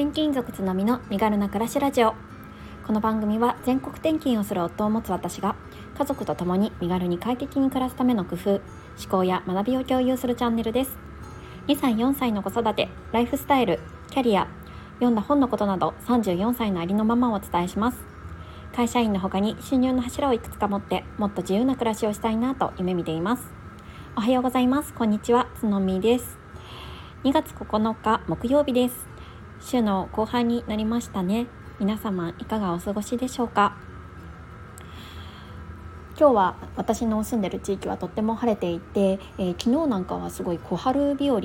転勤族つのみの身軽な暮らしラジオ。この番組は全国転勤をする夫を持つ私が家族と共に身軽に快適に暮らすための工夫思考や学びを共有するチャンネルです。2歳4歳の子育てライフスタイルキャリア読んだ本のことなど34歳のありのままをお伝えします。会社員の他に収入の柱をいくつか持ってもっと自由な暮らしをしたいなと夢見ています。おはようございます。こんにちは。つのみです。2月9日木曜日です。週の後半になりましたね。皆様いかがお過ごしでしょうか？今日は私の住んでる地域はとっても晴れていて、えー、昨日なんかはすごい小春日和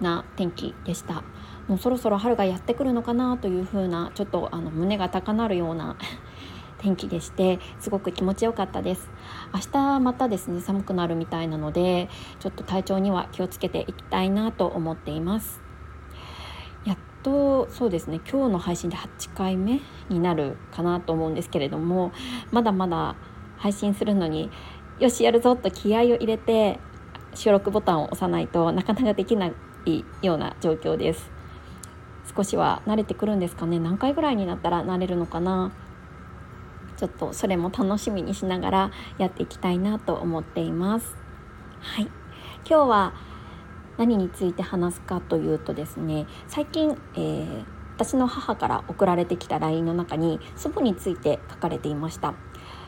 な天気でした。もうそろそろ春がやってくるのかなというふうなちょっとあの胸が高鳴るような 天気でしてすごく気持ちよかったです。明日またですね寒くなるみたいなのでちょっと体調には気をつけていきたいなと思っています。とそうですね今日の配信で8回目になるかなと思うんですけれどもまだまだ配信するのによしやるぞと気合を入れて収録ボタンを押さないとなかなかできないような状況です。少しは慣れてくるんですかね。何回ぐらいになったら慣れるのかな。ちょっとそれも楽しみにしながらやっていきたいなと思っています。はい。今日は何について話すかというとですね最近、えー、私の母から送られてきた LINE の中に祖母について書かれていました。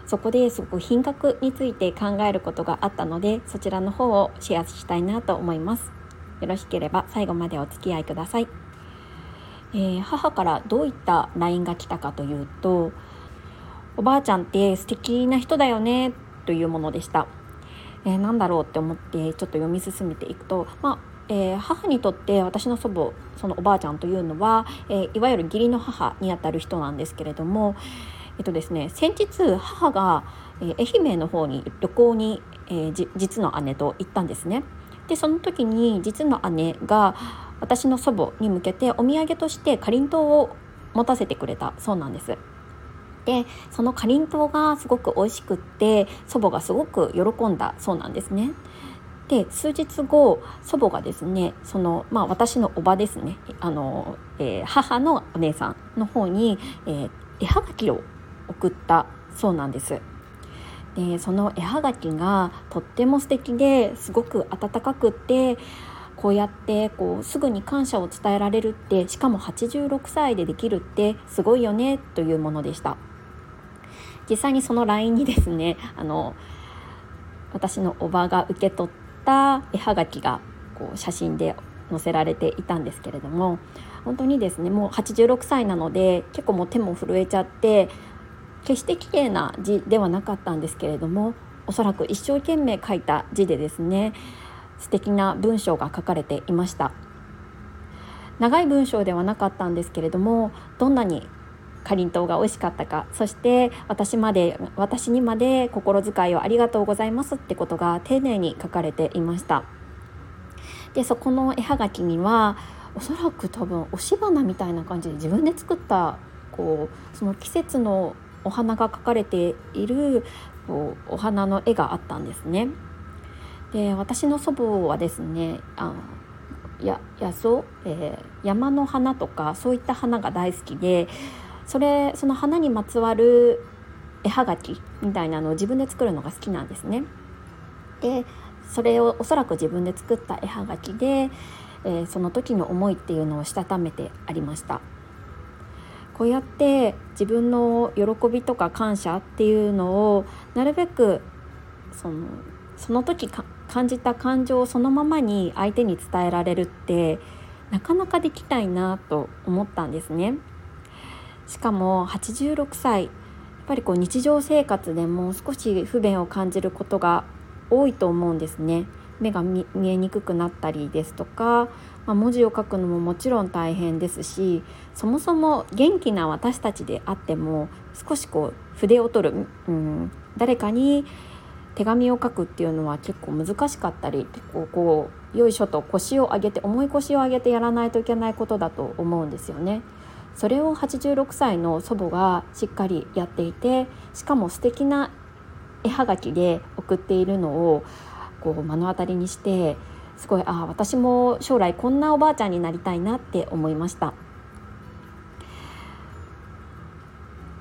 そこですごく品格について考えることがあったのでそちらの方をシェアしたいなと思います。よろしければ最後までお付き合いください、えー、母からどういった LINE が来たかというとおばあちゃんって素敵な人だよねというものでした。えー、何だろうって思ってちょっと読み進めていくと、まあえー、母にとって私の祖母そのおばあちゃんというのは、えー、いわゆる義理の母にあたる人なんですけれども、えっとですね、先日母が、えー、愛媛の方に旅行に、えー、実の姉と行ったんですね。でその時に実の姉が私の祖母に向けてお土産としてかりんとうを持たせてくれたそうなんです。でそのかりんとうがすごく美味しくって祖母がすごく喜んだそうなんですね。で数日後祖母がですねその、まあ、私のおばですねあの、えー、母のお姉さんの方に、えー、絵はがきを送ったそうなんです。でその絵はがきがとっても素敵ですごく温かくってこうやってこうすぐに感謝を伝えられるってしかも86歳でできるってすごいよねというものでした。実際にその LINE にですねあの私のおばが受け取った絵はがきがこう写真で載せられていたんですけれども本当にですねもう86歳なので結構もう手も震えちゃって決して綺麗な字ではなかったんですけれどもおそらく一生懸命書いた字でですね素敵な文章が書かれていました。長い文章ではなかったんですけれどもどんなにかりんとうが美味しかったかそして私まで私にまで心遣いをありがとうございますってことが丁寧に書かれていましたでそこの絵はがきにはおそらく多分押し花みたいな感じで自分で作ったこうその季節のお花が描かれているこうお花の絵があったんですね。で私の祖母はですねあや野草、えー、山の花とかそういった花が大好きでそれその花にまつわる絵はがきみたいなのを自分で作るのが好きなんですね。でそれをおそらく自分で作った絵はがきで、えー、その時の思いっていうのをしたためてありました。こうやって自分の喜びとか感謝っていうのをなるべくそのその時感じた感情をそのままに相手に伝えられるってなかなかできないなと思ったんですね。しかも86歳やっぱりこう日常生活でも少し不便を感じることが多いと思うんですね。目が見えにくくなったりですとか、まあ、文字を書くのももちろん大変ですしそもそも元気な私たちであっても少しこう筆を取る、うん、誰かに手紙を書くっていうのは結構難しかったり結構こうよいしょと腰を上げて重い腰を上げてやらないといけないことだと思うんですよね。それを86歳の祖母がしっかりやっていてしかも素敵な絵はがきで送っているのをこう目の当たりにしてすごいああ私も将来こんなおばあちゃんになりたいなって思いました。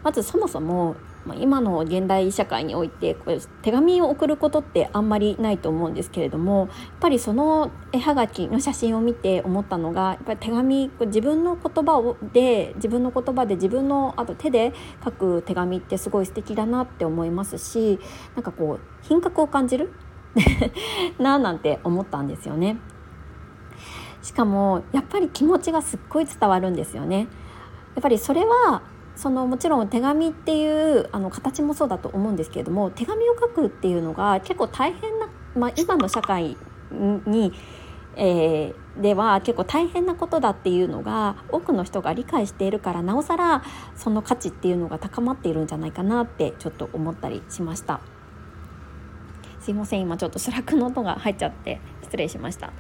まずそもそも今の現代社会においてこれ手紙を送ることってあんまりないと思うんですけれどもやっぱりその絵はがきの写真を見て思ったのがやっぱり手紙自分の言葉をで自分の言葉で自分のあと手で書く手紙ってすごい素敵だなって思いますしなんかこう品格を感じる？なあなんて思ったんですよね。しかもやっぱり気持ちがすっごい伝わるんですよね。やっぱりそれはそのもちろん手紙っていうあの形もそうだと思うんですけれども手紙を書くっていうのが結構大変な、まあ、今の社会に、えー、では結構大変なことだっていうのが多くの人が理解しているからなおさらその価値っていうのが高まっているんじゃないかなってちょっと思ったりしました。すいません今ちょっと Slack の音が入っちゃって失礼しました。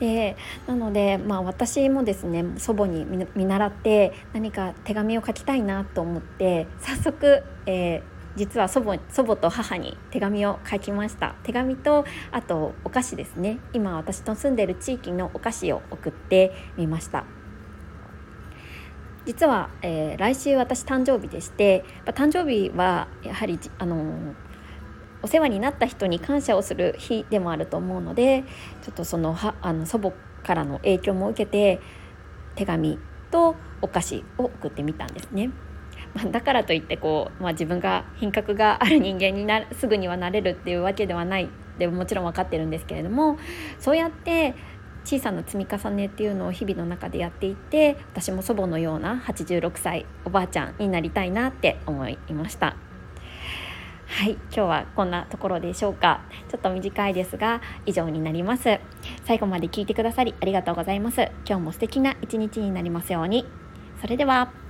でなので、まあ、私もですね祖母に見習って何か手紙を書きたいなと思って早速、えー、実は祖母祖母と母に手紙を書きました。手紙とあとお菓子ですね。今私の住んでる地域のお菓子を送ってみました。実は、えー、来週私誕生日でして誕生日はやはりあのーお世話になった人に感謝をする日でもあると思うのでちょっとそのはあの祖母からの影響も受けて手紙とお菓子を送ってみたんですね。まあ、だからといってこう、まあ、自分が品格がある人間になすぐにはなれるっていうわけではないでももちろん分かってるんですけれどもそうやって小さな積み重ねっていうのを日々の中でやっていて私も祖母のような86歳おばあちゃんになりたいなって思いました。はい今日はこんなところでしょうか。ちょっと短いですが以上になります。最後まで聞いてくださりありがとうございます。今日も素敵な一日になりますように。それでは。